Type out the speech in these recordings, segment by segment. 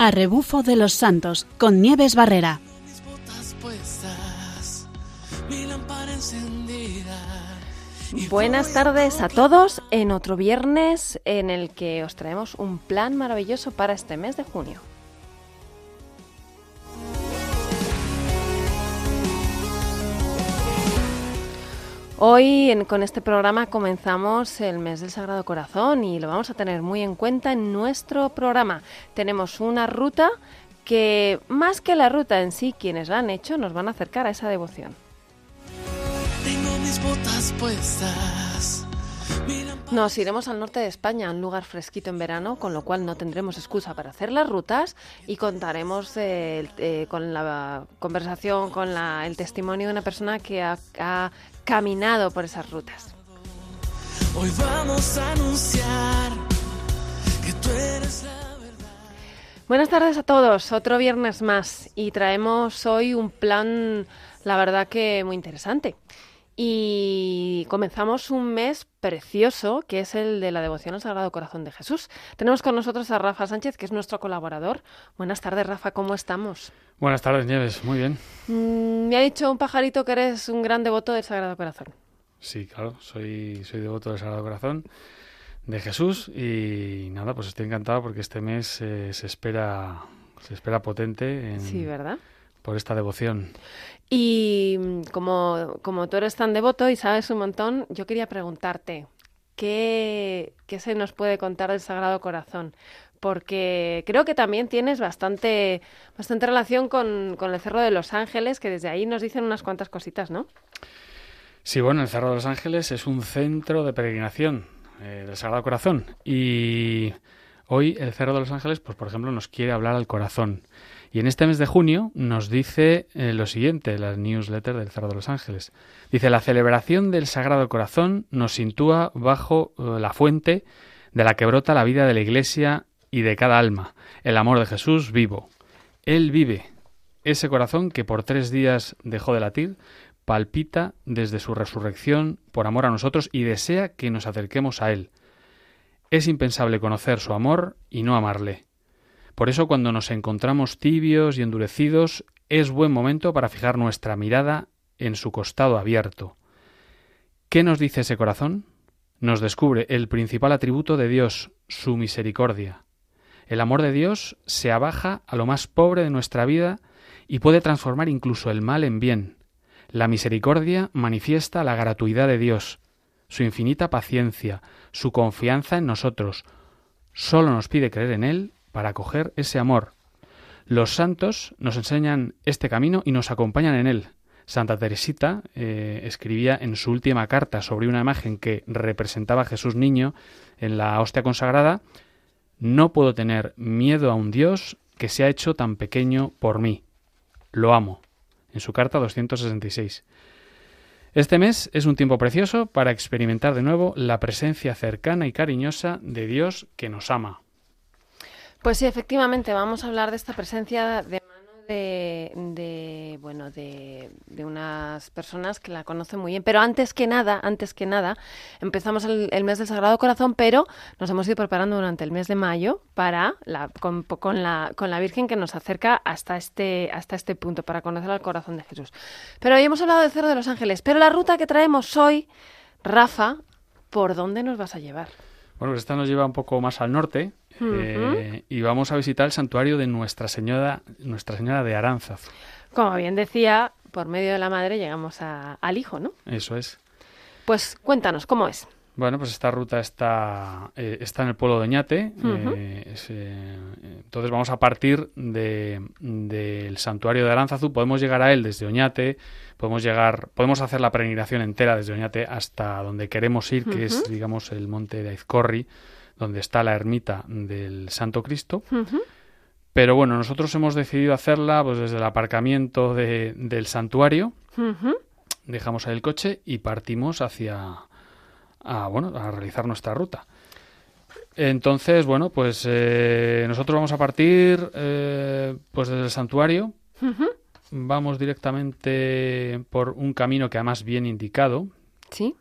A rebufo de los santos con Nieves Barrera. mis botas puestas, mi lámpara encendida. Buenas tardes a todos en otro viernes en el que os traemos un plan maravilloso para este mes de junio. Hoy en- con este programa comenzamos el mes del Sagrado Corazón y lo vamos a tener muy en cuenta en nuestro programa. Tenemos una ruta que más que la ruta en sí, quienes la han hecho nos van a acercar a esa devoción. Tengo mis botas puestas, Nos iremos al norte de España, a un lugar fresquito en verano, con lo cual no tendremos excusa para hacer las rutas y contaremos eh, eh, con la conversación, con la- el testimonio de una persona que ha, ha caminado por esas rutas. Hoy vamos a anunciar que tú eres la verdad. Buenas tardes a todos, otro viernes más y traemos hoy un plan, la verdad que muy interesante. Y comenzamos un mes precioso, que es el de la devoción al Sagrado Corazón de Jesús. Tenemos con nosotros a Rafa Sánchez, que es nuestro colaborador. Buenas tardes, Rafa, ¿cómo estamos? Buenas tardes, Nieves. Muy bien. Mm, me ha dicho un pajarito que eres un gran devoto del Sagrado Corazón. Sí, claro. Soy, soy devoto del Sagrado Corazón de Jesús y nada, pues estoy encantado porque este mes eh, se espera se espera potente en- Sí, ¿verdad? Por esta devoción. Y mm, como, como tú eres tan devoto y sabes un montón, yo quería preguntarte, ¿qué, qué se nos puede contar del Sagrado Corazón? Porque creo que también tienes bastante, bastante relación con, con el Cerro de los Ángeles, que desde ahí nos dicen unas cuantas cositas, ¿no? Sí, bueno, el Cerro de los Ángeles es un centro de peregrinación eh, del Sagrado Corazón y hoy el Cerro de los Ángeles, pues por ejemplo, nos quiere hablar al corazón. Y en este mes de junio nos dice eh, lo siguiente, la newsletter del Cerro de los Ángeles. Dice, la celebración del Sagrado Corazón nos sitúa bajo eh, la fuente de la que brota la vida de la Iglesia y de cada alma, el amor de Jesús vivo. Él vive, ese corazón que por tres días dejó de latir, palpita desde su resurrección por amor a nosotros y desea que nos acerquemos a Él. Es impensable conocer su amor y no amarle. Por eso cuando nos encontramos tibios y endurecidos, es buen momento para fijar nuestra mirada en su costado abierto. ¿Qué nos dice ese corazón? Nos descubre el principal atributo de Dios, su misericordia. El amor de Dios se abaja a lo más pobre de nuestra vida y puede transformar incluso el mal en bien. La misericordia manifiesta la gratuidad de Dios, su infinita paciencia, su confianza en nosotros. Solo nos pide creer en Él para acoger ese amor. Los santos nos enseñan este camino y nos acompañan en él. Santa Teresita eh, escribía en su última carta sobre una imagen que representaba a Jesús niño en la hostia consagrada, no puedo tener miedo a un Dios que se ha hecho tan pequeño por mí. Lo amo. En su carta 266. Este mes es un tiempo precioso para experimentar de nuevo la presencia cercana y cariñosa de Dios que nos ama. Pues sí, efectivamente, vamos a hablar de esta presencia de mano de, de, bueno, de, de unas personas que la conocen muy bien. Pero antes que nada, antes que nada, empezamos el, el mes del Sagrado Corazón, pero nos hemos ido preparando durante el mes de mayo para la, con, con la, con la Virgen que nos acerca hasta este, hasta este punto, para conocer al corazón de Jesús. Pero hoy hemos hablado del Cerro de los Ángeles, pero la ruta que traemos hoy, Rafa, ¿por dónde nos vas a llevar? Bueno, pues esta nos lleva un poco más al norte eh, y vamos a visitar el santuario de Nuestra Señora, Nuestra Señora de Aránzazu. Como bien decía, por medio de la madre llegamos a- al hijo, ¿no? Eso es. Pues cuéntanos, ¿cómo es? Bueno, pues esta ruta está, eh, está en el pueblo de Oñate. Eh, es, eh, entonces vamos a partir de- del santuario de Aránzazu. Podemos llegar a él desde Oñate, podemos llegar, podemos hacer la peregrinación entera desde Oñate hasta donde queremos ir, que es, digamos, el monte de Aizcorri, donde está la ermita del Santo Cristo. Pero bueno, nosotros hemos decidido hacerla pues desde el aparcamiento de- del santuario. Dejamos ahí el coche y partimos hacia a, bueno, a realizar nuestra ruta. Entonces, bueno, pues eh, nosotros vamos a partir eh, pues desde el santuario. Vamos directamente por un camino que además bien indicado. Sí.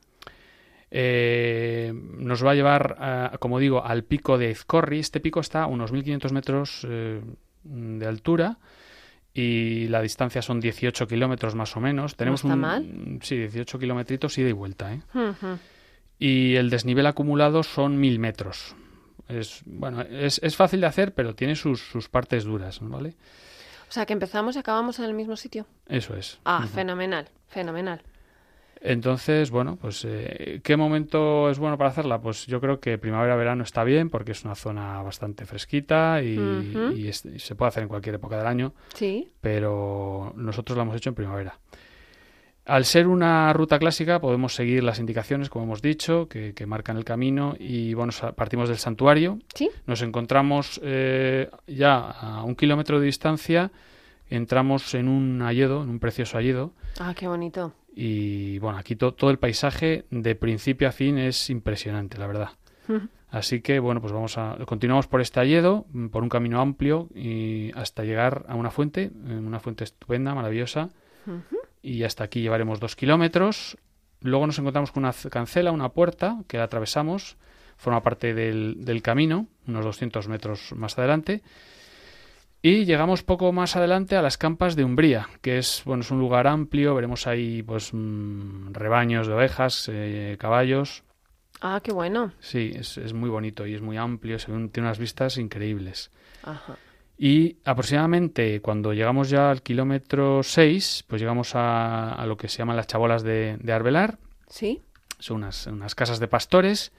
Eh, nos va a llevar, a- como digo, al pico de Izcorri. Este pico está a unos 1500 metros eh, de altura y la distancia son 18 kilómetros más o menos. Tenemos está un, mal. Sí, 18 kilometritos ida y vuelta. ¿eh? Y el desnivel acumulado son 1000 metros. Es, bueno, es, es fácil de hacer, pero tiene sus, sus partes duras, ¿vale? O sea, que empezamos y acabamos en el mismo sitio. Eso es. Ah, fenomenal, fenomenal. Entonces, bueno, pues eh, ¿qué momento es bueno para hacerla? Pues yo creo que primavera-verano está bien porque es una zona bastante fresquita y, Ujú. y es- y se puede hacer en cualquier época del año, Sí. pero nosotros la hemos hecho en primavera. Al ser una ruta clásica podemos seguir las indicaciones, como hemos dicho, que, que marcan el camino y bueno, partimos del santuario, Sí. nos encontramos eh, ya a un kilómetro de distancia, entramos en un hayedo, en un precioso hayedo, Ah, qué bonito. Y bueno, aquí to- todo el paisaje de principio a fin es impresionante, la verdad. Así que bueno, pues vamos a continuamos por este hayedo, mm, por un camino amplio y hasta llegar a una fuente, eh, una fuente estupenda, maravillosa. Y hasta aquí llevaremos dos kilómetros. Luego nos encontramos con una cancela, una puerta que la atravesamos, forma parte del, del camino, unos 200 metros más adelante. Y llegamos poco más adelante a las campas de Umbría, que es, bueno, es un lugar amplio, veremos ahí pues mm, rebaños de ovejas, eh, caballos. Ah, qué bueno. Sí, es, es muy bonito y es muy amplio, se ven- tiene unas vistas increíbles. Ajá. Y aproximadamente cuando llegamos ya al kilómetro 6, pues llegamos a, a lo que se llaman las chabolas de, de Arbelar, Sí. son unas, unas casas de pastores,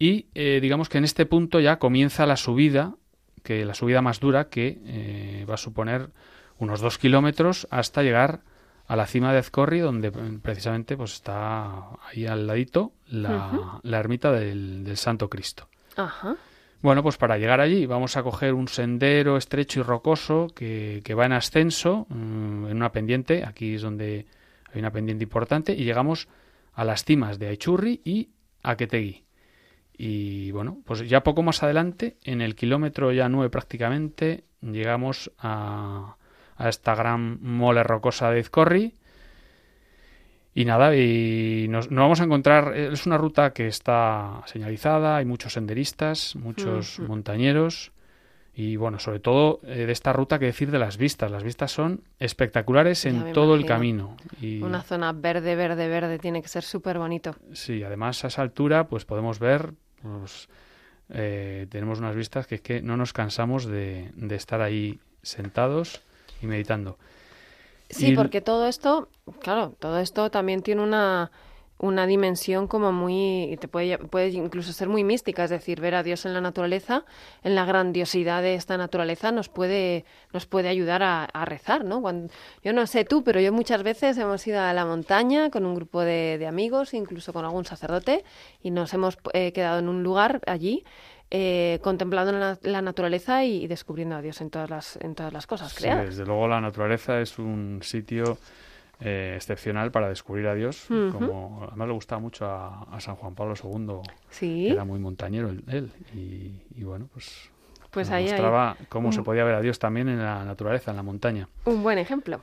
y eh, digamos que en este punto ya comienza la subida, que la subida más dura, que eh, va a suponer unos dos kilómetros hasta llegar a la cima de Azcorri, donde eh, precisamente pues está ahí al ladito la, la ermita del, del Santo Cristo. Ajá. Bueno, pues para llegar allí vamos a coger un sendero estrecho y rocoso que, que va en ascenso, mm, en una pendiente, aquí es donde hay una pendiente importante, y llegamos a las cimas de Aichurri y Aketegui. Y bueno, pues ya poco más adelante, en el kilómetro ya 9 prácticamente, llegamos a, a esta gran mole rocosa de Izcorri. Y nada, y nos, nos vamos a encontrar, es una ruta que está señalizada, hay muchos senderistas, muchos montañeros y bueno, sobre todo eh, de esta ruta que decir de las vistas, las vistas son espectaculares Ya en todo el camino. Y Una zona verde, verde, verde. Tiene que ser súper bonito. sí, además a esa altura pues podemos ver, pues, eh, tenemos unas vistas que es que no nos cansamos de, de estar ahí sentados y meditando. Sí, Y- porque todo esto, claro, todo esto también tiene una, una dimensión como muy, te puede, puede incluso ser muy mística, es decir, ver a Dios en la naturaleza, en la grandiosidad de esta naturaleza, nos puede, nos puede ayudar a, a rezar, ¿no? Cuando, yo no sé tú, pero yo muchas veces hemos ido a la montaña con un grupo de, de amigos, incluso con algún sacerdote, y nos hemos eh, quedado en un lugar allí. eh, contemplando la, la naturaleza y, descubriendo a Dios en todas las, en todas las cosas Sí, creadas. desde luego la naturaleza es un sitio eh, excepcional para descubrir a Dios, Ujú. como además le gustaba mucho a, a San Juan Pablo II, Sí. que era muy montañero él, y, y bueno, pues, Pues ahí mostraba cómo se podía ver a Dios también en la naturaleza, en la montaña. un buen ejemplo.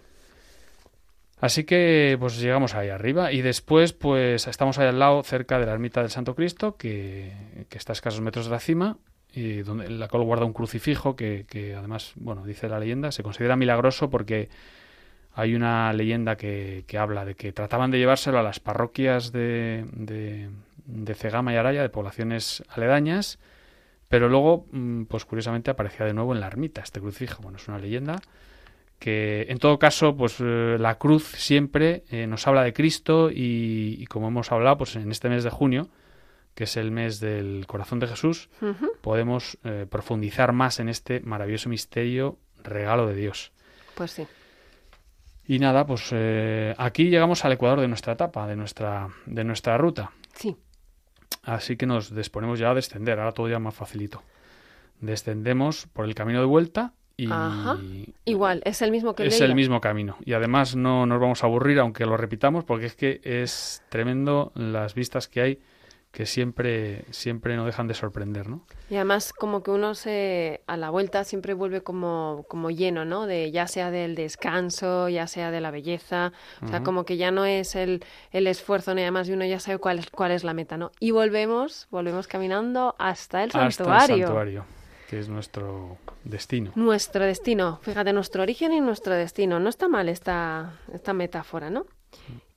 Así que pues llegamos ahí arriba y después pues estamos ahí al lado cerca de la ermita del Santo Cristo que, que está a escasos metros de la cima y donde la cual guarda un crucifijo que, que además bueno dice la leyenda se considera milagroso porque hay una leyenda que, que habla de que trataban de llevárselo a las parroquias de, de, de Cegama y Araya de poblaciones aledañas pero luego mm, pues curiosamente aparecía de nuevo en la ermita este crucifijo bueno es una leyenda que en todo caso, pues eh, la cruz siempre eh, nos habla de Cristo y, y como hemos hablado, pues en este mes de junio, que es el mes del corazón de Jesús, podemos eh, profundizar más en este maravilloso misterio, regalo de Dios. Pues sí. Y nada, pues eh, aquí llegamos al ecuador de nuestra etapa, de nuestra, de nuestra ruta. Sí. Así que nos disponemos ya a descender, ahora todo ya más facilito. Descendemos por el camino de vuelta y Ajá. Igual, es el mismo que el es de el mismo camino. Y además no nos vamos a aburrir aunque lo repitamos porque es que es tremendo las vistas que hay que siempre siempre no dejan de sorprender, ¿no? Y además como que uno se a la vuelta siempre vuelve como, como lleno, ¿no? De ya sea del descanso, ya sea de la belleza, o sea, como que ya no es el, el esfuerzo ni además y uno ya sabe cuál es, cuál es la meta, ¿no? Y volvemos, volvemos caminando hasta el Hasta el santuario. santuario. que es nuestro destino. Nuestro destino, fíjate, nuestro origen y nuestro destino. No está mal esta, esta metáfora, ¿no?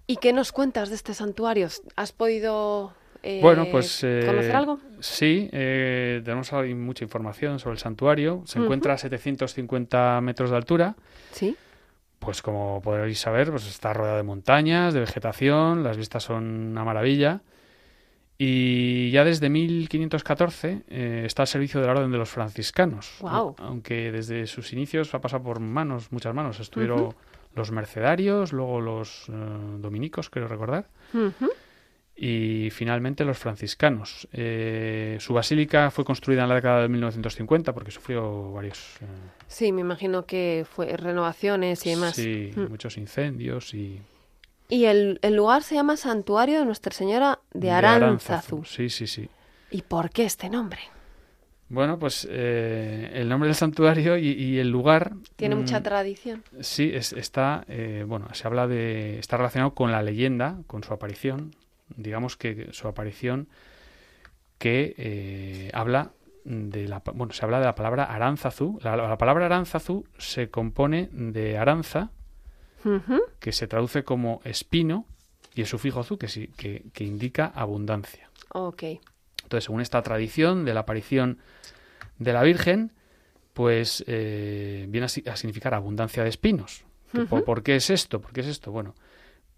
¿Y qué nos cuentas de este santuario? ¿Has podido eh, Bueno, pues... eh, conocer algo? Sí, eh, tenemos ahí mucha información sobre el santuario. Se encuentra a 750 metros de altura. Sí. Pues como podréis saber, pues está rodeado de montañas, de vegetación, las vistas son una maravilla. Y ya desde 1514 eh, está al servicio de la Orden de los Franciscanos. Guau. Aunque desde sus inicios ha pasado por manos, muchas manos. Estuvieron Ujú. los mercedarios, luego los eh, dominicos, creo recordar, Ujú. Y finalmente los franciscanos. Eh, su basílica fue construida en la década de 1950 porque sufrió varios... eh, Sí, me imagino que fue renovaciones y demás. Sí, Mm. muchos incendios y... Y el, el lugar se llama Santuario de Nuestra Señora de Aránzazu. Sí, sí, sí. ¿Y por qué este nombre? Bueno, pues eh, el nombre del santuario y, y el lugar... Tiene mm, mucha tradición. Sí, es- está, eh, bueno, se habla de, está relacionado con la leyenda, con su aparición, digamos que su aparición que eh, habla de la, bueno, se habla de la palabra Aránzazu. La, la palabra Aránzazu se compone de aranza, que se traduce como espino, y el sufijo zu, que, sí, que, que indica abundancia. Ok. Entonces, según esta tradición de la aparición de la Virgen, pues eh, viene a, si- a significar abundancia de espinos. ¿Por qué es esto? ¿Por qué es esto? Bueno,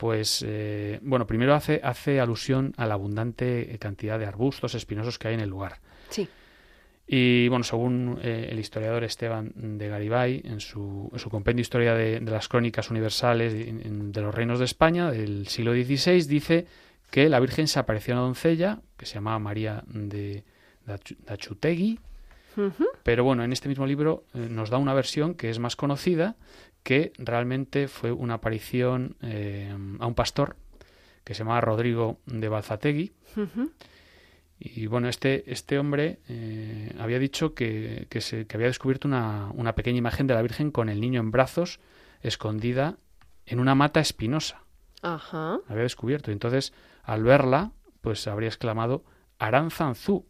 pues eh, bueno, primero hace, hace alusión a la abundante cantidad de arbustos espinosos que hay en el lugar. Sí. Y bueno, según eh, el historiador Esteban de Garibay, en su, en su compendio Historia de, de las Crónicas Universales de, de los Reinos de España del siglo XVI, dice que la Virgen se apareció a una doncella que se llamaba María de Dachutegui, Ujú. pero bueno, en este mismo libro eh, nos da una versión que es más conocida, que realmente fue una aparición eh, a un pastor que se llamaba Rodrigo de Balzategui, y bueno, este, este hombre eh, había dicho que, que, se- que había descubierto una, una pequeña imagen de la Virgen con el niño en brazos, escondida en una mata espinosa. Ajá. Había descubierto. Y entonces, al verla, pues habría exclamado Aranzanzú,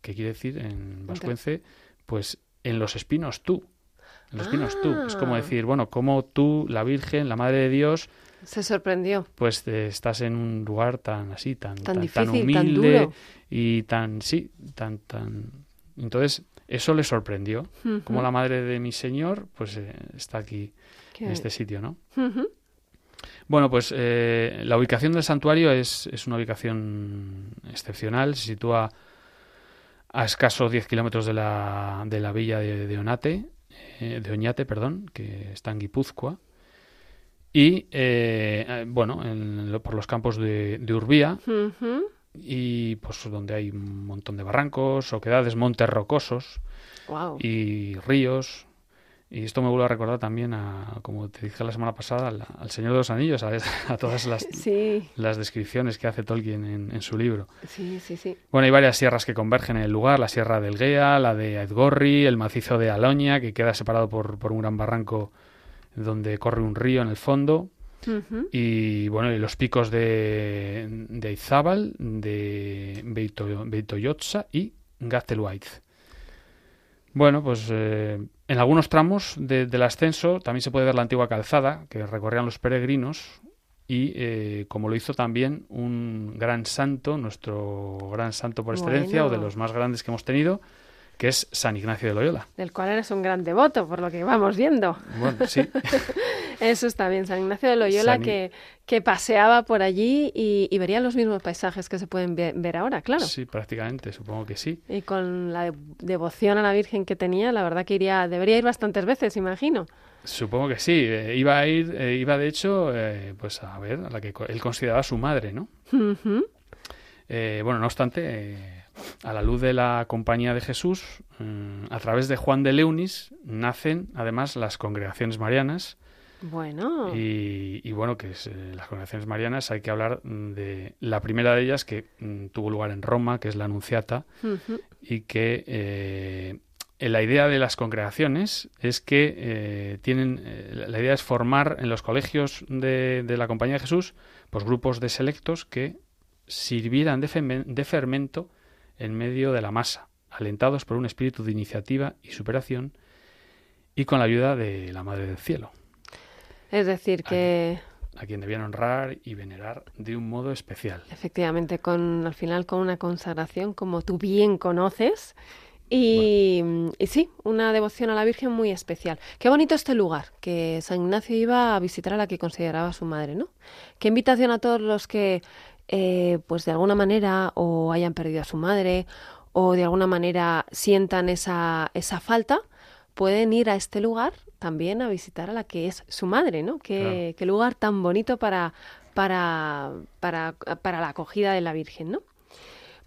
que quiere decir en vascuence, pues en los espinos tú. En los espinos tú. Es como Ah. decir, bueno, como tú, la Virgen, la Madre de Dios, Se sorprendió. pues eh, estás en un lugar tan así, tan, Tan tan, difícil, tan humilde duro. y tan, sí, tan, tan... Entonces, eso le sorprendió. Como la madre de mi señor, pues eh, está aquí, Qué- en este sitio, ¿no? Bueno, pues eh, la ubicación del santuario es, es una ubicación excepcional. Se sitúa a escasos 10 kilómetros de la, de la villa de, de Onate, eh, de Oñate, perdón, que está en Guipúzcoa. Y, eh, eh, bueno, en por los campos de, de Urbía, y pues donde hay un montón de barrancos, oquedades, montes rocosos y ríos. Y esto me vuelve a recordar también a, como te dije la semana pasada, al, al Señor de los Anillos, a, a todas las, Sí, las descripciones que hace Tolkien en, en su libro. sí, sí, sí. Bueno, hay varias sierras que convergen en el lugar, la sierra del Guea, la de Aizgorri, el macizo de Aloña, que queda separado por, por un gran barranco donde corre un río en el fondo, y bueno, y los picos de, de Aizábal, de Beito, Beitoyotza y Gazteluaiz. Bueno, pues eh, en algunos tramos de- del ascenso también se puede ver la antigua calzada que recorrían los peregrinos y eh, como lo hizo también un gran santo, nuestro gran santo por excelencia o de los más grandes que hemos tenido, que es San Ignacio de Loyola. Del cual eres un gran devoto, por lo que vamos viendo. Bueno, sí, Eso está bien, San Ignacio de Loyola San que, que paseaba por allí y, y vería los mismos paisajes que se pueden ve- ver ahora, claro. sí, prácticamente, supongo que sí. Y con la de- devoción a la Virgen que tenía, la verdad que iría, debería ir bastantes veces, imagino. Supongo que sí. eh, iba a ir, eh, iba de hecho, eh, pues a ver, a la que él consideraba su madre, ¿no? Bueno, no obstante, a la luz de la Compañía de Jesús, mm, a través de Juan de Leunis, nacen además las congregaciones marianas. Bueno, Y, y bueno, que es, eh, las congregaciones marianas hay que hablar mm, de la primera de ellas que mm, tuvo lugar en Roma, que es la Anunciata, y que eh, eh, la idea de las congregaciones es que eh, tienen eh, la- idea es formar en los colegios de, de la Compañía de Jesús pues grupos de selectos que sirvieran de, de fermento en medio de la masa alentados por un espíritu de iniciativa y superación y con la ayuda de la Madre del Cielo. Es decir, que... A quien debían honrar y venerar de un modo especial. Efectivamente, con al final con una consagración como tú bien conoces y, y, sí, una devoción a la Virgen muy especial. Qué bonito este lugar, que San Ignacio iba a visitar a la que consideraba su madre, ¿no? Qué invitación a todos los que, eh, pues de alguna manera, o hayan perdido a su madre, o de alguna manera sientan esa, esa falta, pueden ir a este lugar también a visitar a la que es su madre, ¿no? Qué, qué lugar tan bonito para, para, para, para la acogida de la Virgen, ¿no?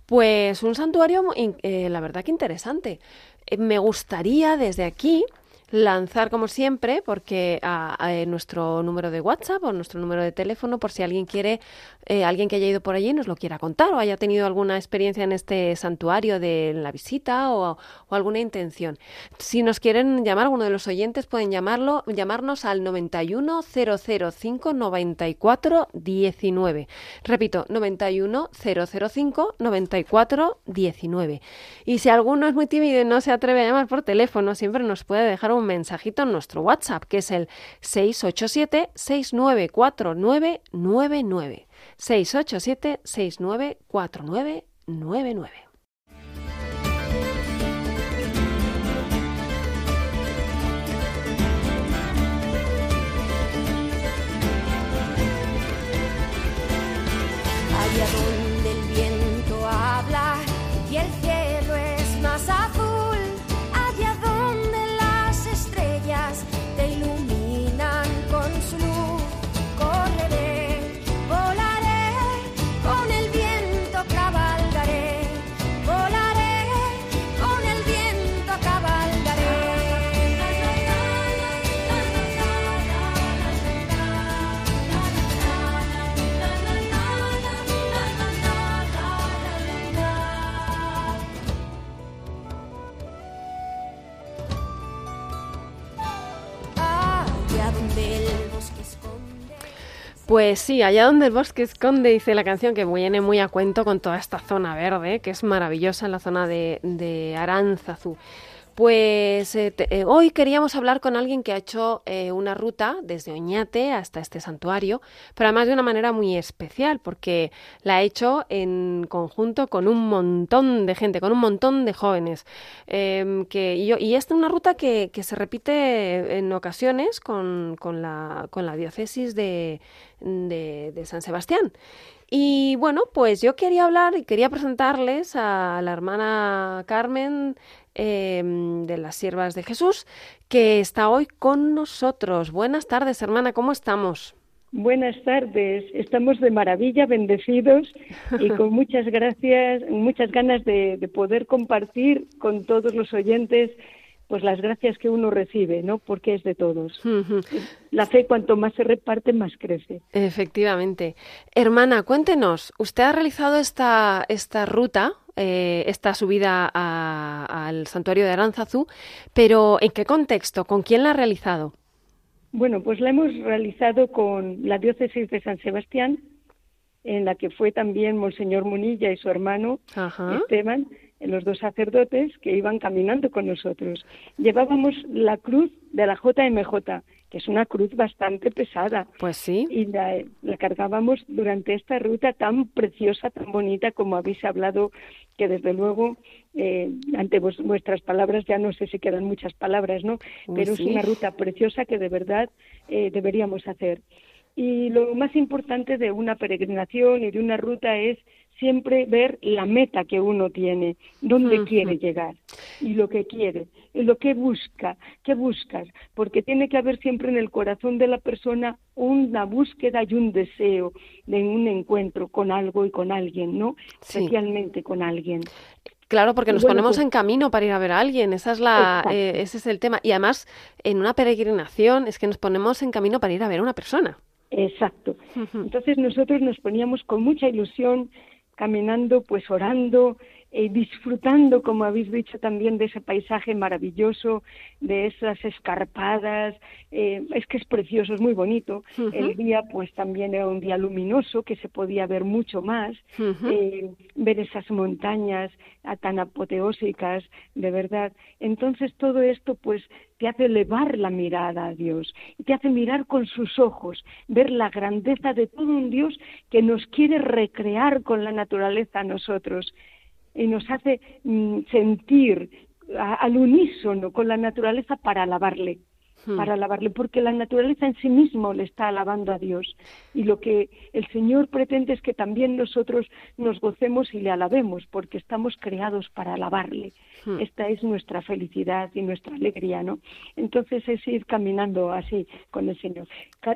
Pues un santuario, eh, la verdad que interesante. Eh, me gustaría desde aquí lanzar como siempre, porque a, a, nuestro número de WhatsApp o nuestro número de teléfono, por si alguien quiere, eh, alguien que haya ido por allí nos lo quiera contar o haya tenido alguna experiencia en este santuario de la visita o, o alguna intención. Si nos quieren llamar, uno de los oyentes pueden llamarlo, llamarnos al 91005 94 19. Repito, 91005 94 19. Y si alguno es muy tímido y no se atreve a llamar por teléfono, siempre nos puede dejar un mensajito en nuestro WhatsApp, que es el 687-694999. 687-694999. Pues sí, allá donde el bosque esconde, dice la canción, que viene muy a cuento con toda esta zona verde, que es maravillosa en la zona de, de Aránzazu. Pues eh, eh, hoy queríamos hablar con alguien que ha hecho eh, una ruta desde Oñate hasta este santuario, pero además de una manera muy especial, porque la ha hecho en conjunto con un montón de gente, con un montón de jóvenes. Em, que, y, y esta es una ruta que, se repite en ocasiones con, la, diócesis de San Sebastián. Y bueno, pues yo quería hablar y quería presentarles a la hermana Carmen eh, de las Siervas de Jesús, que está hoy con nosotros. Buenas tardes, hermana, ¿cómo estamos? Buenas tardes, estamos de maravilla, bendecidos y con muchas gracias, muchas ganas de, de poder compartir con todos los oyentes pues las gracias que uno recibe, ¿no? Porque es de todos. La fe cuanto más se reparte, más crece. Efectivamente. Hermana, cuéntenos, usted ha realizado esta, esta ruta, eh, esta subida a- al santuario de Aránzazu, pero ¿en qué contexto? ¿Con quién la ha realizado? Bueno, pues la hemos realizado con la diócesis de San Sebastián, en la que fue también Monseñor Munilla y su hermano Ajá. Esteban, los dos sacerdotes que iban caminando con nosotros. Llevábamos la cruz de la JMJ, que es una cruz bastante pesada, Pues sí. y la, la cargábamos durante esta ruta tan preciosa, tan bonita, como habéis hablado, que desde luego, eh, ante vos- vuestras palabras, ya no sé si quedan muchas palabras, ¿no? Pero sí. es una ruta preciosa que de verdad eh, deberíamos hacer. Y lo más importante de una peregrinación y de una ruta es siempre ver la meta que uno tiene, dónde quiere llegar y lo que quiere, y lo que busca, qué buscas, porque tiene que haber siempre en el corazón de la persona una búsqueda y un deseo de un encuentro con algo y con alguien, ¿no? Sí. Especialmente con alguien. Claro, porque nos Bueno, ponemos pues- en camino para ir a ver a alguien. Esa es la, eh, ese es el tema. Y además, en una peregrinación es que nos ponemos en camino para ir a ver a una persona. Exacto. Entonces nosotros nos poníamos con mucha ilusión caminando, pues orando eh, disfrutando, como habéis dicho también, de ese paisaje maravilloso, de esas escarpadas. eh, es que es precioso, es muy bonito. El día, pues también era un día luminoso, que se podía ver mucho más. Eh, ver esas montañas tan apoteósicas, de verdad. Entonces todo esto, pues, te hace elevar la mirada a Dios, y te hace mirar con sus ojos, ver la grandeza de todo un Dios que nos quiere recrear con la naturaleza a nosotros y nos hace mm, sentir a- al unísono con la naturaleza para alabarle, Hmm. para alabarle, porque la naturaleza en sí mismo le está alabando a Dios. Y lo que el Señor pretende es que también nosotros nos gocemos y le alabemos, porque estamos creados para alabarle. Hmm. Esta es nuestra felicidad y nuestra alegría, ¿no? Entonces es ir caminando así con el Señor.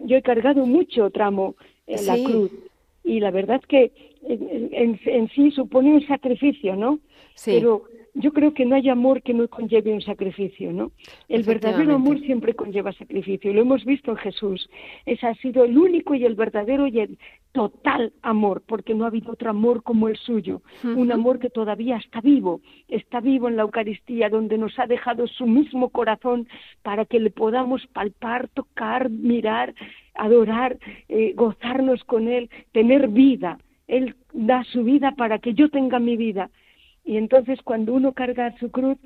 Yo he cargado mucho tramo en la cruz y la verdad que en, en- en sí supone un sacrificio, ¿no? Sí. Pero yo creo que no hay amor que no conlleve un sacrificio, ¿no? El verdadero amor siempre conlleva sacrificio y lo hemos visto en Jesús. Ese ha sido el único y el verdadero y el total amor, porque no ha habido otro amor como el suyo. Un amor que todavía está vivo, está vivo en la Eucaristía, donde nos ha dejado su mismo corazón para que le podamos palpar, tocar, mirar, adorar, eh, gozarnos con él, tener vida. Él da su vida para que yo tenga mi vida. Y entonces cuando uno carga su cruz,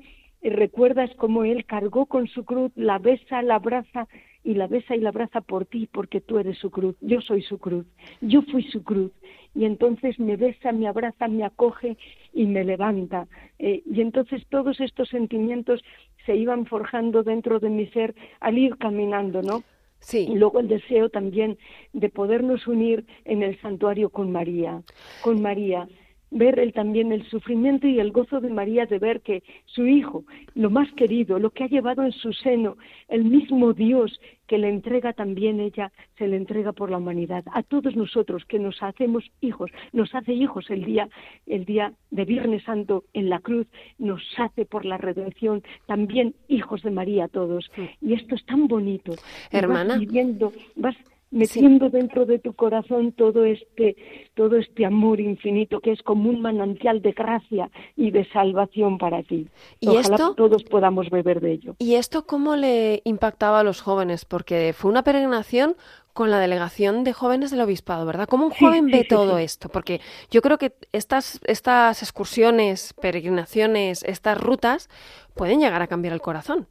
eh, recuerdas cómo Él cargó con su cruz, la besa, la abraza y la besa y la abraza por ti, porque tú eres su cruz. Yo soy su cruz. Yo fui su cruz. Y entonces me besa, me abraza, me acoge y me levanta. Eh, y entonces todos estos sentimientos se iban forjando dentro de mi ser al ir caminando, ¿no? Sí. Y luego el deseo también de podernos unir en el santuario con María, con María, ver el, también el sufrimiento y el gozo de María de ver que su hijo, lo más querido, lo que ha llevado en su seno, el mismo Dios que le entrega también ella, se le entrega por la humanidad. A todos nosotros que nos hacemos hijos, nos hace hijos el día, el día de Viernes Santo en la cruz, nos hace por la redención también hijos de María todos. Y esto es tan bonito. Y Hermana. Vas viviendo, vas metiendo dentro de tu corazón todo este todo este amor infinito que es como un manantial de gracia y de salvación para ti. ¿Y Ojalá esto? todos podamos beber de ello. ¿Y esto cómo le impactaba a los jóvenes? Porque fue una peregrinación con la delegación de jóvenes del obispado, ¿verdad? ¿Cómo un joven sí, ve todo esto? Porque yo creo que estas, estas excursiones, peregrinaciones, estas rutas pueden llegar a cambiar el corazón.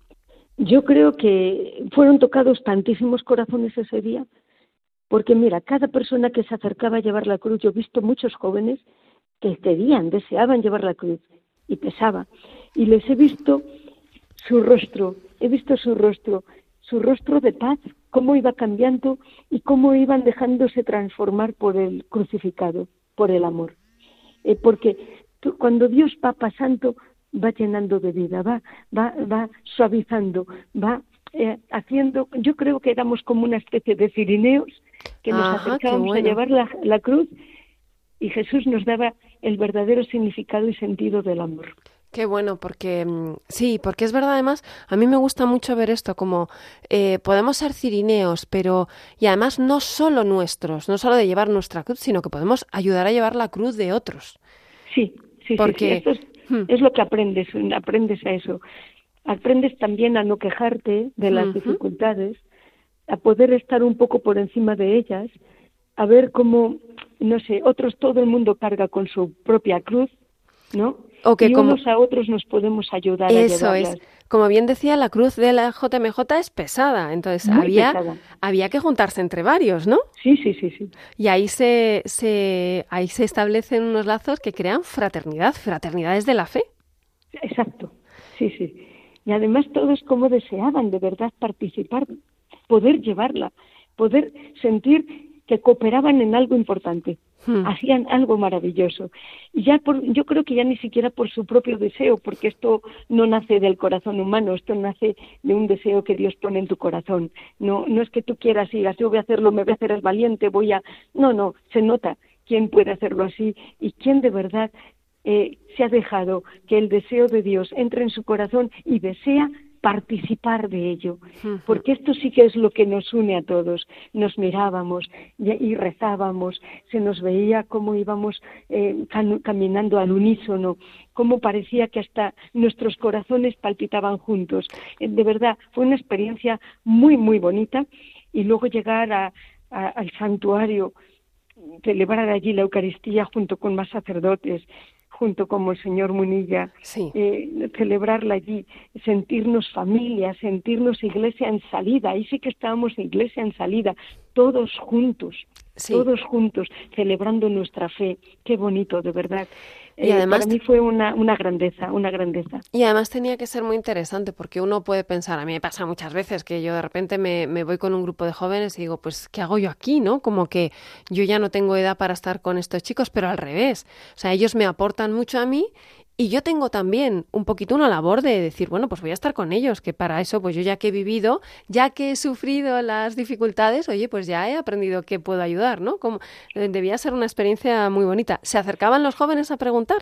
Yo creo que fueron tocados tantísimos corazones ese día, porque mira, cada persona que se acercaba a llevar la cruz, yo he visto muchos jóvenes que querían, deseaban llevar la cruz y pesaba, y les he visto su rostro, he visto su rostro, su rostro de paz, cómo iba cambiando y cómo iban dejándose transformar por el crucificado, por el amor. Eh, porque cuando Dios va pasando, va llenando de vida, va, va, va suavizando, va eh, haciendo, yo creo que éramos como una especie de cirineos que nos Ajá, qué acercábamos bueno. a llevar la, la cruz y Jesús nos daba el verdadero significado y sentido del amor. Qué bueno, porque mm, sí, porque es verdad además, a mí me gusta mucho ver esto, como eh, podemos ser cirineos, pero y además no solo nuestros, no solo de llevar nuestra cruz, sino que podemos ayudar a llevar la cruz de otros. Sí, sí, sí, sí, Porque- es, Hmm. es lo que aprendes, aprendes a eso. Aprendes también a no quejarte de las dificultades, a poder estar un poco por encima de ellas, a ver cómo, no sé, otros, todo el mundo carga con su propia cruz, ¿no? O que y como- unos a otros nos podemos ayudar a Eso llevarlas. es. Como bien decía, la cruz de la JMJ es pesada, entonces Muy había, pesada. había que juntarse entre varios, ¿no? Sí, sí, sí, sí. Y ahí se, se, ahí se establecen unos lazos que crean fraternidad, fraternidades de la fe. Exacto, sí, sí. Y además todos como deseaban de verdad participar, poder llevarla, poder sentir que cooperaban en algo importante, Hmm. hacían algo maravilloso. Y ya por, yo creo que ya ni siquiera por su propio deseo, porque esto no nace del corazón humano, esto nace de un deseo que Dios pone en tu corazón. No, no es que tú quieras y yo voy a hacerlo, me voy a hacer el valiente, voy a... No, no, se nota quién puede hacerlo así y quién de verdad eh, se ha dejado que el deseo de Dios entre en su corazón y desea participar de ello, porque esto sí que es lo que nos une a todos. Nos mirábamos y, y rezábamos, se nos veía cómo íbamos eh, cam- caminando al unísono, cómo parecía que hasta nuestros corazones palpitaban juntos. Eh, De verdad, fue una experiencia muy, muy bonita y luego llegar a- a- al santuario, celebrar allí la Eucaristía junto con más sacerdotes, junto con el señor Munilla, Sí. eh, celebrarla allí, sentirnos familia, sentirnos iglesia en salida. Ahí sí que estábamos iglesia en salida, todos juntos, Sí. todos juntos, celebrando nuestra fe. Qué bonito, de verdad. Y Eh, además para mí fue una, una grandeza, una grandeza. Y además tenía que ser muy interesante porque uno puede pensar, a mí me pasa muchas veces que yo de repente me, me voy con un grupo de jóvenes y digo, pues, ¿qué hago yo aquí? ¿No? Como que yo ya no tengo edad para estar con estos chicos, pero al revés. O sea, ellos me aportan mucho a mí y yo tengo también un poquito una labor de decir, bueno, pues voy a estar con ellos, que para eso, pues yo ya que he vivido, ya que he sufrido las dificultades, oye, pues ya he aprendido que puedo ayudar, ¿no? Como, eh, debía ser una experiencia muy bonita. ¿Se acercaban los jóvenes a preguntar?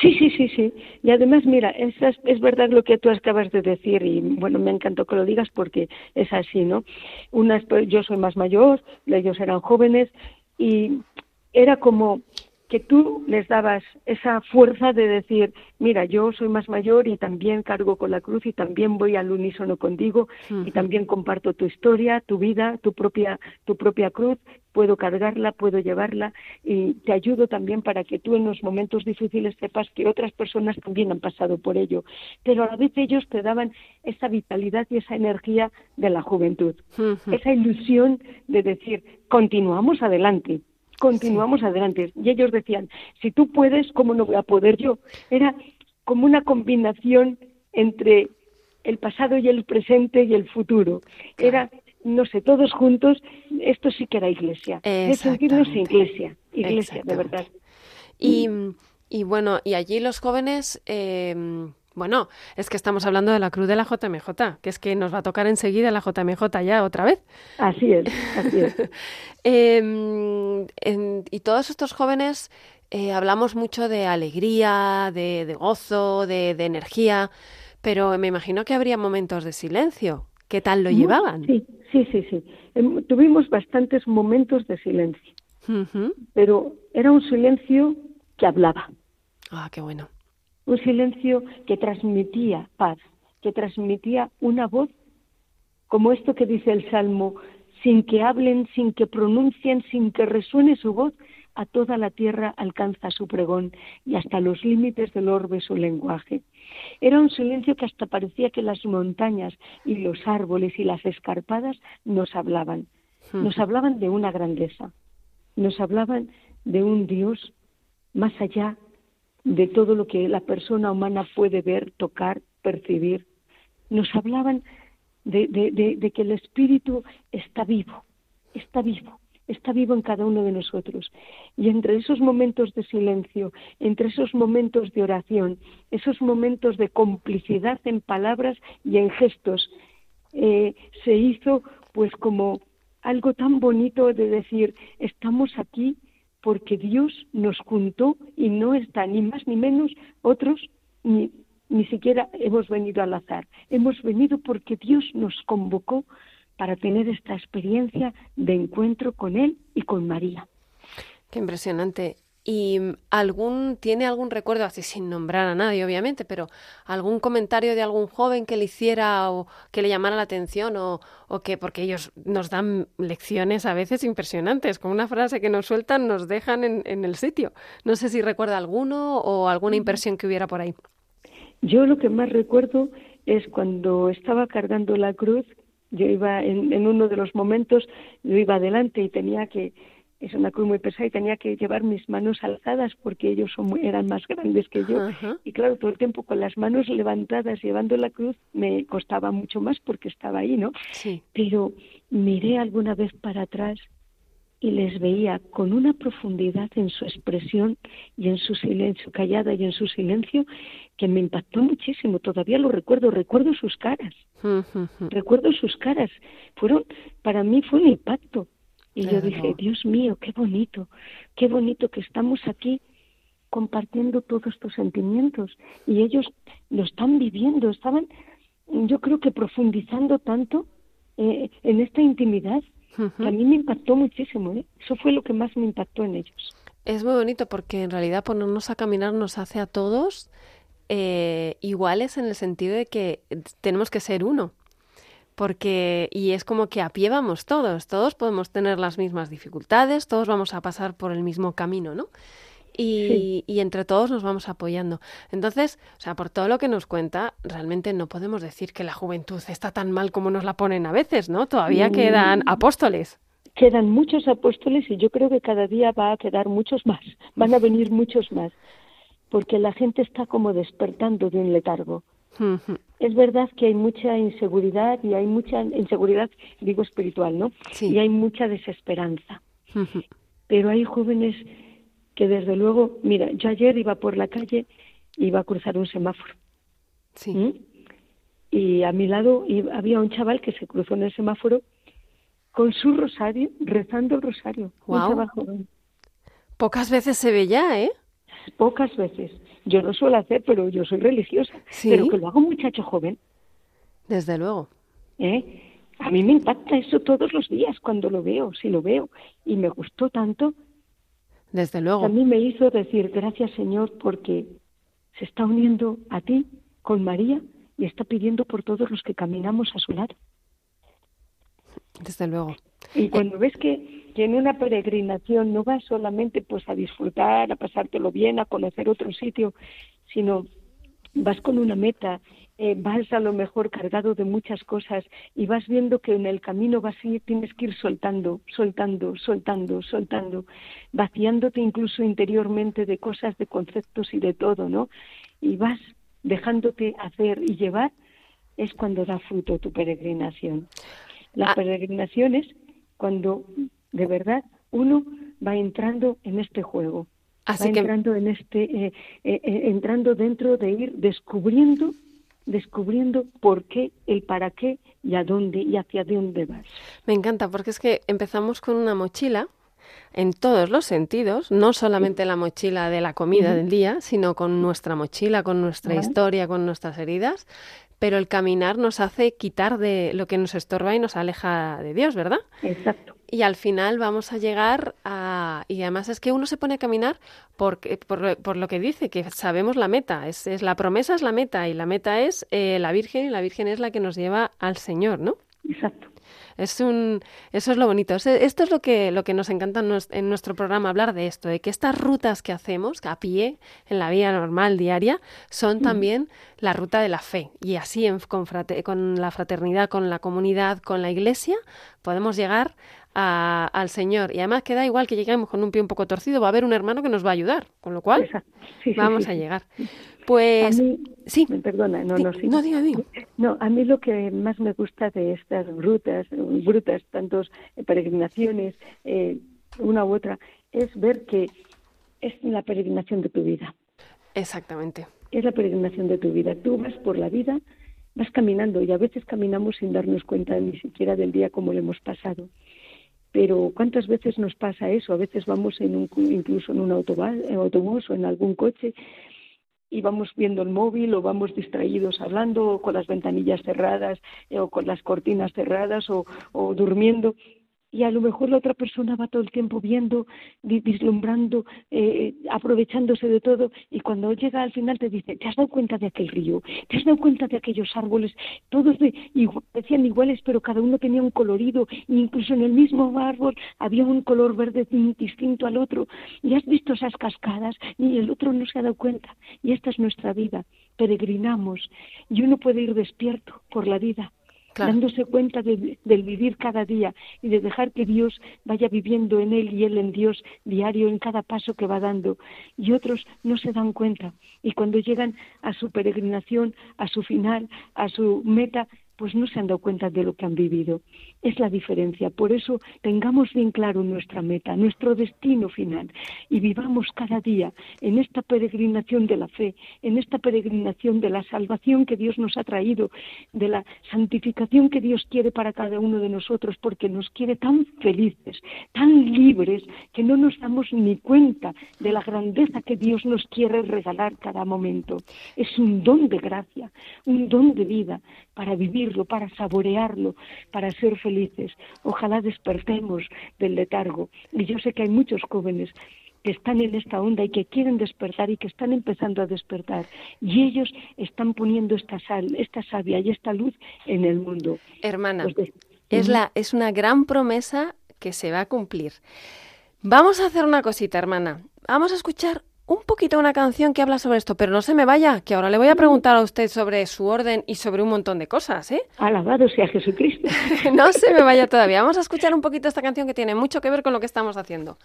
Sí, sí, sí, sí. Y además, mira, es, es verdad lo que tú acabas de decir y bueno, me encantó que lo digas porque es así, ¿no? Una, yo soy más mayor, ellos eran jóvenes y era como que tú les dabas esa fuerza de decir, mira, yo soy más mayor y también cargo con la cruz y también voy al unísono contigo y también comparto tu historia, tu vida, tu propia, tu propia cruz, puedo cargarla, puedo llevarla y te ayudo también para que tú en los momentos difíciles sepas que otras personas también han pasado por ello. Pero a la vez ellos te daban esa vitalidad y esa energía de la juventud, esa ilusión de decir, continuamos adelante, continuamos adelante. Y ellos decían, si tú puedes, ¿cómo no voy a poder yo? Era como una combinación entre el pasado y el presente y el futuro. Era, no sé, todos juntos, esto sí que era iglesia. De sentirnos iglesia, iglesia, de verdad. Y, y bueno, y allí los jóvenes, eh, bueno, es que estamos hablando de la cruz de la JMJ, que es que nos va a tocar enseguida la JMJ ya otra vez. Así es, así es. Eh, en- y todos estos jóvenes eh, hablamos mucho de alegría, de, de gozo, de, de energía, pero me imagino que habría momentos de silencio. ¿Qué tal lo llevaban? Sí, sí, sí, sí. Em, Tuvimos bastantes momentos de silencio, pero era un silencio que hablaba. Ah, qué bueno. Un silencio que transmitía paz, que transmitía una voz como esto que dice el Salmo, sin que hablen, sin que pronuncien, sin que resuene su voz, a toda la tierra alcanza su pregón y hasta los límites del orbe su lenguaje. Era un silencio que hasta parecía que las montañas y los árboles y las escarpadas nos hablaban. Nos hablaban de una grandeza, nos hablaban de un Dios más allá de todo lo que la persona humana puede ver, tocar, percibir. Nos hablaban de, que el Espíritu está vivo, está vivo, está vivo en cada uno de nosotros. Y entre esos momentos de silencio, entre esos momentos de oración, esos momentos de complicidad en palabras y en gestos, eh, se hizo pues como algo tan bonito de decir, estamos aquí porque Dios nos juntó y no está ni más ni menos otros ni, ni siquiera hemos venido al azar. Hemos venido porque Dios nos convocó para tener esta experiencia de encuentro con Él y con María. Qué impresionante. ¿Y mm, algún tiene algún recuerdo, así sin nombrar a nadie, obviamente, pero algún comentario de algún joven que le hiciera o que le llamara la atención o, o que, porque ellos nos dan lecciones a veces impresionantes, con una frase que nos sueltan nos dejan en, en el sitio. No sé si recuerda alguno o alguna impresión que hubiera por ahí. Yo lo que más recuerdo es cuando estaba cargando la cruz, yo iba en, en uno de los momentos, yo iba adelante y tenía que, es una cruz muy pesada y tenía que llevar mis manos alzadas porque ellos son muy- eran más grandes que yo. Ajá. Y claro, todo el tiempo con las manos levantadas llevando la cruz me costaba mucho más porque estaba ahí, ¿no? Sí. Pero miré alguna vez para atrás y les veía con una profundidad en su expresión y en su silencio, callada y en su silencio, que me impactó muchísimo. Todavía lo recuerdo, recuerdo sus caras, recuerdo sus caras. Fueron, para mí fue un impacto. Y yo dije. Dios mío, qué bonito, qué bonito que estamos aquí compartiendo todos estos sentimientos y ellos lo están viviendo, estaban yo creo que profundizando tanto eh, en esta intimidad, que a mí me impactó muchísimo. ¿eh? Eso fue lo que más me impactó en ellos. Es muy bonito porque en realidad ponernos a caminar nos hace a todos eh, iguales en el sentido de que tenemos que ser uno. Porque, y es como que a pie vamos todos, todos podemos tener las mismas dificultades, todos vamos a pasar por el mismo camino, ¿no? Y, y, entre todos nos vamos apoyando. Entonces, o sea, por todo lo que nos cuenta, realmente no podemos decir que la juventud está tan mal como nos la ponen a veces, ¿no? Todavía quedan apóstoles. Quedan muchos apóstoles y yo creo que cada día va a quedar muchos más, van a venir muchos más, porque la gente está como despertando de un letargo. Es verdad que hay mucha inseguridad y hay mucha inseguridad, digo espiritual, ¿no? Sí. Y hay mucha desesperanza. Pero hay jóvenes que desde luego, mira, yo ayer iba por la calle, iba a cruzar un semáforo. Sí. ¿Mm? Y a mi lado i- había un chaval que se cruzó en el semáforo con su rosario, rezando el rosario. Joven. Pocas veces se ve ya, ¿eh? Pocas veces. Yo no suelo hacer, pero yo soy religiosa. Sí. Pero que lo haga un muchacho joven, Desde luego. ¿eh? A mí me impacta eso todos los días cuando lo veo, si lo veo. Y me gustó tanto Desde luego. a mí me hizo decir gracias Señor porque se está uniendo a ti con María y está pidiendo por todos los que caminamos a su lado. Desde luego. Y cuando ves que, que en una peregrinación no vas solamente pues a disfrutar, a pasártelo bien, a conocer otro sitio, sino vas con una meta, eh, vas a lo mejor cargado de muchas cosas y vas viendo que en el camino vas a ir, tienes que ir soltando, soltando, soltando, soltando, vaciándote incluso interiormente de cosas, de conceptos y de todo, ¿no? Y vas dejándote hacer y llevar, es cuando da fruto tu peregrinación. La Ah. peregrinación es cuando de verdad uno va entrando en este juego, Así va que entrando en este, eh, eh, eh, entrando dentro de ir descubriendo, descubriendo por qué, el para qué y a dónde y hacia dónde vas. me encanta porque es que empezamos con una mochila en todos los sentidos, no solamente la mochila de la comida del día, sino con nuestra mochila, con nuestra historia, con nuestras heridas, pero el caminar nos hace quitar de lo que nos estorba y nos aleja de Dios, ¿verdad? Exacto. Y al final vamos a llegar a... Y además es que uno se pone a caminar porque, por, lo- por lo que dice, que sabemos la meta. Es, es La promesa es la meta y la meta es eh, la Virgen y la Virgen es la que nos lleva al Señor, ¿no? Exacto. Es un, eso es lo bonito. Es- Esto es lo que, lo que nos encanta en nues- en nuestro programa, hablar de esto, de que estas rutas que hacemos a pie, en la vida normal, diaria, son también la ruta de la fe. Y así en- con, frate- con la fraternidad, con la comunidad, con la iglesia, podemos llegar a- al Señor. Y además que da igual que lleguemos con un pie un poco torcido, va a haber un hermano que nos va a ayudar. Con lo cual, Exacto. Sí, sí, vamos sí, a llegar. Pues, mí, sí. perdona, no, no, sí. no, diga, diga. No, a mí lo que más me gusta de estas rutas, eh, brutas, tantos eh, peregrinaciones, eh, una u otra, es ver que es la peregrinación de tu vida. Exactamente. Es la peregrinación de tu vida. Tú vas por la vida, vas caminando y a veces caminamos sin darnos cuenta ni siquiera del día como lo hemos pasado. Pero ¿cuántas veces nos pasa eso? A veces vamos en un, incluso en un autobús o en algún coche y vamos viendo el móvil o vamos distraídos hablando o con las ventanillas cerradas eh, o con las cortinas cerradas o, o durmiendo y a lo mejor la otra persona va todo el tiempo viendo, vi- vislumbrando, eh, aprovechándose de todo y cuando llega al final te dice, ¿te has dado cuenta de aquel río? ¿Te has dado cuenta de aquellos árboles? Todos de, parecían iguales, pero cada uno tenía un colorido e incluso en el mismo árbol había un color verde di- distinto al otro. ¿Y has visto esas cascadas? Y el otro no se ha dado cuenta. Y esta es nuestra vida. Peregrinamos y uno puede ir despierto por la vida Dándose cuenta de- del vivir cada día y de dejar que Dios vaya viviendo en él y él en Dios diario en cada paso que va dando. Y otros no se dan cuenta. Y cuando llegan a su peregrinación, a su final, a su meta, pues no se han dado cuenta de lo que han vivido. Es la diferencia. Por eso tengamos bien claro nuestra meta, nuestro destino final y vivamos cada día en esta peregrinación de la fe, en esta peregrinación de la salvación que Dios nos ha traído, de la santificación que Dios quiere para cada uno de nosotros, porque nos quiere tan felices, tan libres, que no nos damos ni cuenta de la grandeza que Dios nos quiere regalar cada momento. Es un don de gracia, un don de vida para vivirlo, para saborearlo, para ser felices. Ojalá despertemos del letargo. Y yo sé que hay muchos jóvenes que están en esta onda y que quieren despertar y que están empezando a despertar. Y ellos están poniendo esta sal, esta savia y esta luz en el mundo. Hermana, Pues de- es, la, es una gran promesa que se va a cumplir. Vamos a hacer una cosita, hermana. Vamos a escuchar un poquito una canción que habla sobre esto, pero no se me vaya, que ahora le voy a preguntar a usted sobre su orden y sobre un montón de cosas, ¿eh? Alabado sea Jesucristo. No se me vaya todavía. Vamos a escuchar un poquito esta canción que tiene mucho que ver con lo que estamos haciendo.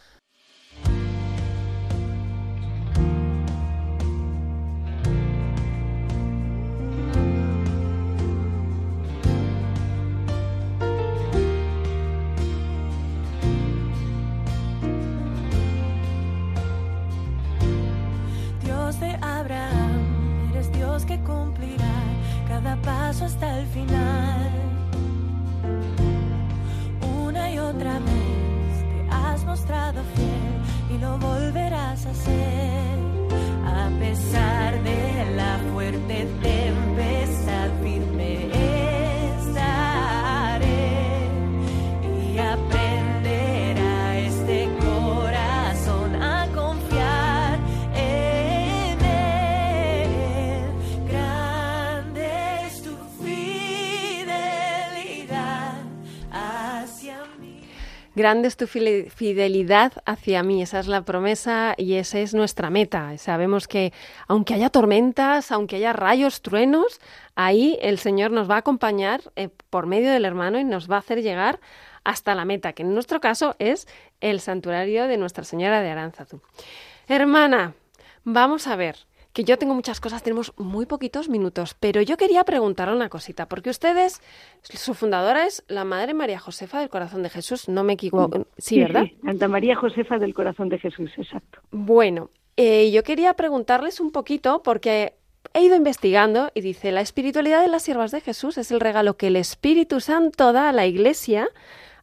Grande es tu fidelidad hacia mí, esa es la promesa y esa es nuestra meta. Sabemos que aunque haya tormentas, aunque haya rayos, truenos, ahí el Señor nos va a acompañar eh, por medio del hermano y nos va a hacer llegar hasta la meta, que en nuestro caso es el santuario de Nuestra Señora de Aránzazu. Hermana, vamos a ver, que yo tengo muchas cosas, tenemos muy poquitos minutos, pero yo quería preguntar una cosita, porque ustedes, su fundadora es la Madre María Josefa del Corazón de Jesús, no me equivoco, sí, ¿verdad? Santa María Josefa del Corazón de Jesús, exacto. Bueno, eh, yo quería preguntarles un poquito, porque he ido investigando y dice, la espiritualidad de las siervas de Jesús es el regalo que el Espíritu Santo da a la Iglesia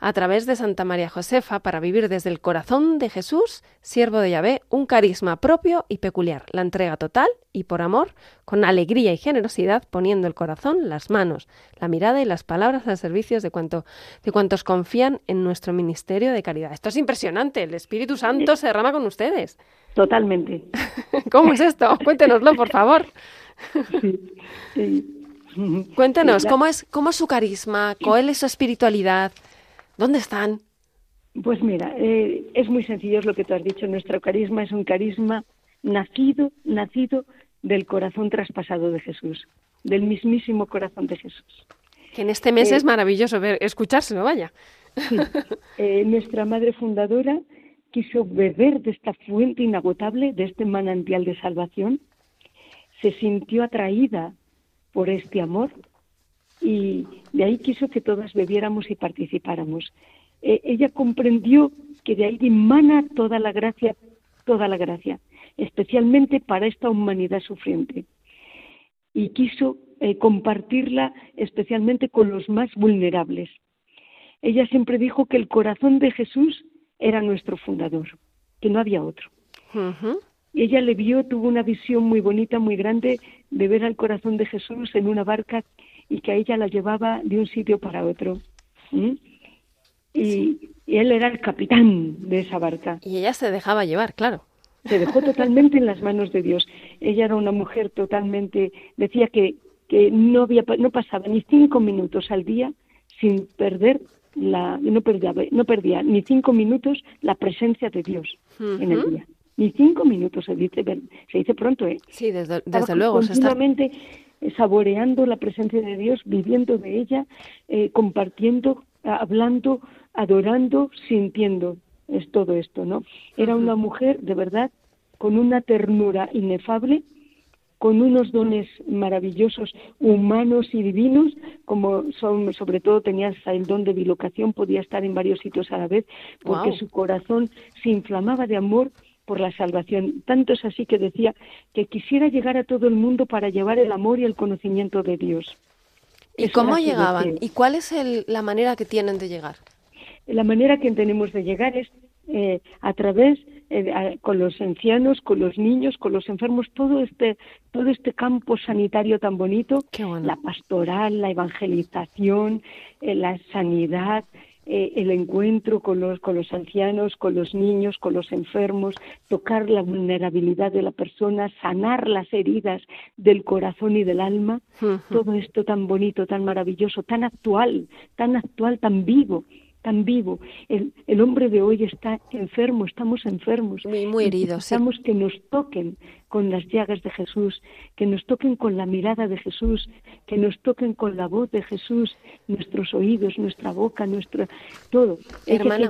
a través de Santa María Josefa para vivir desde el corazón de Jesús, siervo de Yahvé, un carisma propio y peculiar, la entrega total y por amor, con alegría y generosidad, poniendo el corazón, las manos, la mirada y las palabras al servicio de, cuanto, de cuantos confían en nuestro ministerio de caridad. Esto es impresionante, el Espíritu Santo se derrama con ustedes. Totalmente. ¿Cómo es esto? Cuéntenoslo, por favor. Sí, sí. ¿cómo es, ¿cómo es su carisma? ¿Cuál es su espiritualidad? ¿Dónde están? Pues mira, eh, es muy sencillo es lo que tú has dicho. Nuestro carisma es un carisma nacido, nacido del corazón traspasado de Jesús, del mismísimo corazón de Jesús. Que en este mes Eh, es maravilloso ver, escuchárselo, vaya. Eh, nuestra madre fundadora quiso beber de esta fuente inagotable, de este manantial de salvación, se sintió atraída por este amor y de ahí quiso que todas bebiéramos y participáramos. Eh, ella comprendió que de ahí dimana toda la gracia, toda la gracia, especialmente para esta humanidad sufriente. Y quiso eh, compartirla especialmente con los más vulnerables. Ella siempre dijo que el corazón de Jesús era nuestro fundador, que no había otro. Y ella le vio, tuvo una visión muy bonita, muy grande, de ver al corazón de Jesús en una barca y que a ella la llevaba de un sitio para otro. ¿Mm? Y, y él era el capitán de esa barca. Y ella se dejaba llevar, claro. Se dejó totalmente en las manos de Dios. Ella era una mujer totalmente, decía que, que no, había, no pasaba ni cinco minutos al día sin perder la, no perdía, no perdía ni cinco minutos la presencia de Dios en el día. Ni cinco minutos, se dice, se dice pronto, ¿eh? Sí, desde, luego. se está- continuamente eh, saboreando la presencia de Dios, viviendo de ella, eh, compartiendo, hablando, adorando, sintiendo. Es todo esto, ¿no? Era una mujer, de verdad, con una ternura inefable con unos dones maravillosos humanos y divinos, como son, sobre todo tenía el don de bilocación, podía estar en varios sitios a la vez, porque su corazón se inflamaba de amor por la salvación. Tanto es así que decía que quisiera llegar a todo el mundo para llevar el amor y el conocimiento de Dios. ¿Y cómo llegaban? ¿Y cuál es la manera que tienen de llegar? La manera que tenemos de llegar es eh, a través eh, con los ancianos, con los niños, con los enfermos, todo este todo este campo sanitario tan bonito, la pastoral, la evangelización, eh, la sanidad, el encuentro con los, con los ancianos, con los niños, con los enfermos, tocar la vulnerabilidad de la persona, sanar las heridas del corazón y del alma, todo esto tan bonito, tan maravilloso, tan actual, tan actual, tan vivo tan vivo. El, el hombre de hoy está enfermo, estamos enfermos. Muy, muy heridos. Necesitamos que nos toquen con las llagas de Jesús, que nos toquen con la mirada de Jesús, que nos toquen con la voz de Jesús, nuestros oídos, nuestra boca, nuestro todo. Hermana,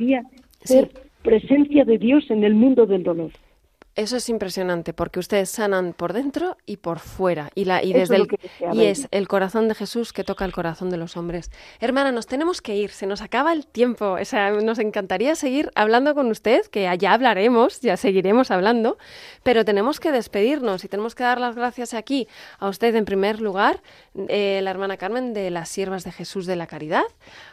ser presencia de Dios en el mundo del dolor. Eso es impresionante porque ustedes sanan por dentro y por fuera y la y desde el y es el corazón de Jesús que toca el corazón de los hombres. Hermana, nos tenemos que ir, se nos acaba el tiempo. O sea, nos encantaría seguir hablando con usted, que ya hablaremos, ya seguiremos hablando, pero tenemos que despedirnos y tenemos que dar las gracias aquí a usted en primer lugar, eh, la hermana Carmen de las Siervas de Jesús de la Caridad,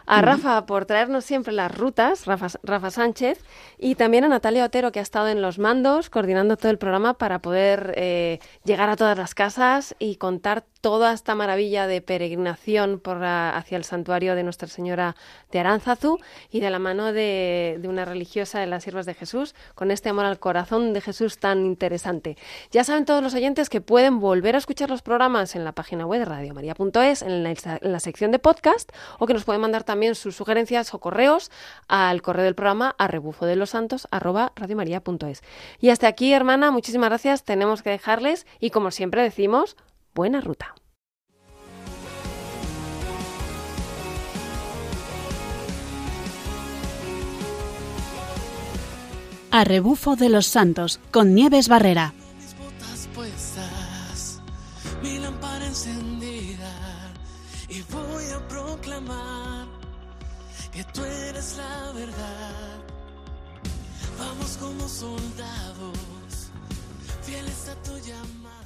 a Rafa por traernos siempre las rutas, Rafa, Rafa Sánchez, y también a Natalia Otero que ha estado en los mandos coordinando todo el programa para poder eh, llegar a todas las casas y contar toda esta maravilla de peregrinación por hacia el santuario de Nuestra Señora de Aránzazu y de la mano de, una religiosa de las Siervas de Jesús, con este amor al corazón de Jesús tan interesante. Ya saben todos los oyentes que pueden volver a escuchar los programas en la página web de radiomaria.es, en, en, la sección de podcast, o que nos pueden mandar también sus sugerencias o correos al correo del programa a rebufo de los santos Y hasta aquí, hermana, muchísimas gracias. Tenemos que dejarles y como siempre decimos, buena ruta. A rebufo de los santos con Nieves Barrera. Mis botas puestas, mi lámpara encendida y voy a proclamar que tú eres la verdad. Vamos como soldados, fieles a tu llamada.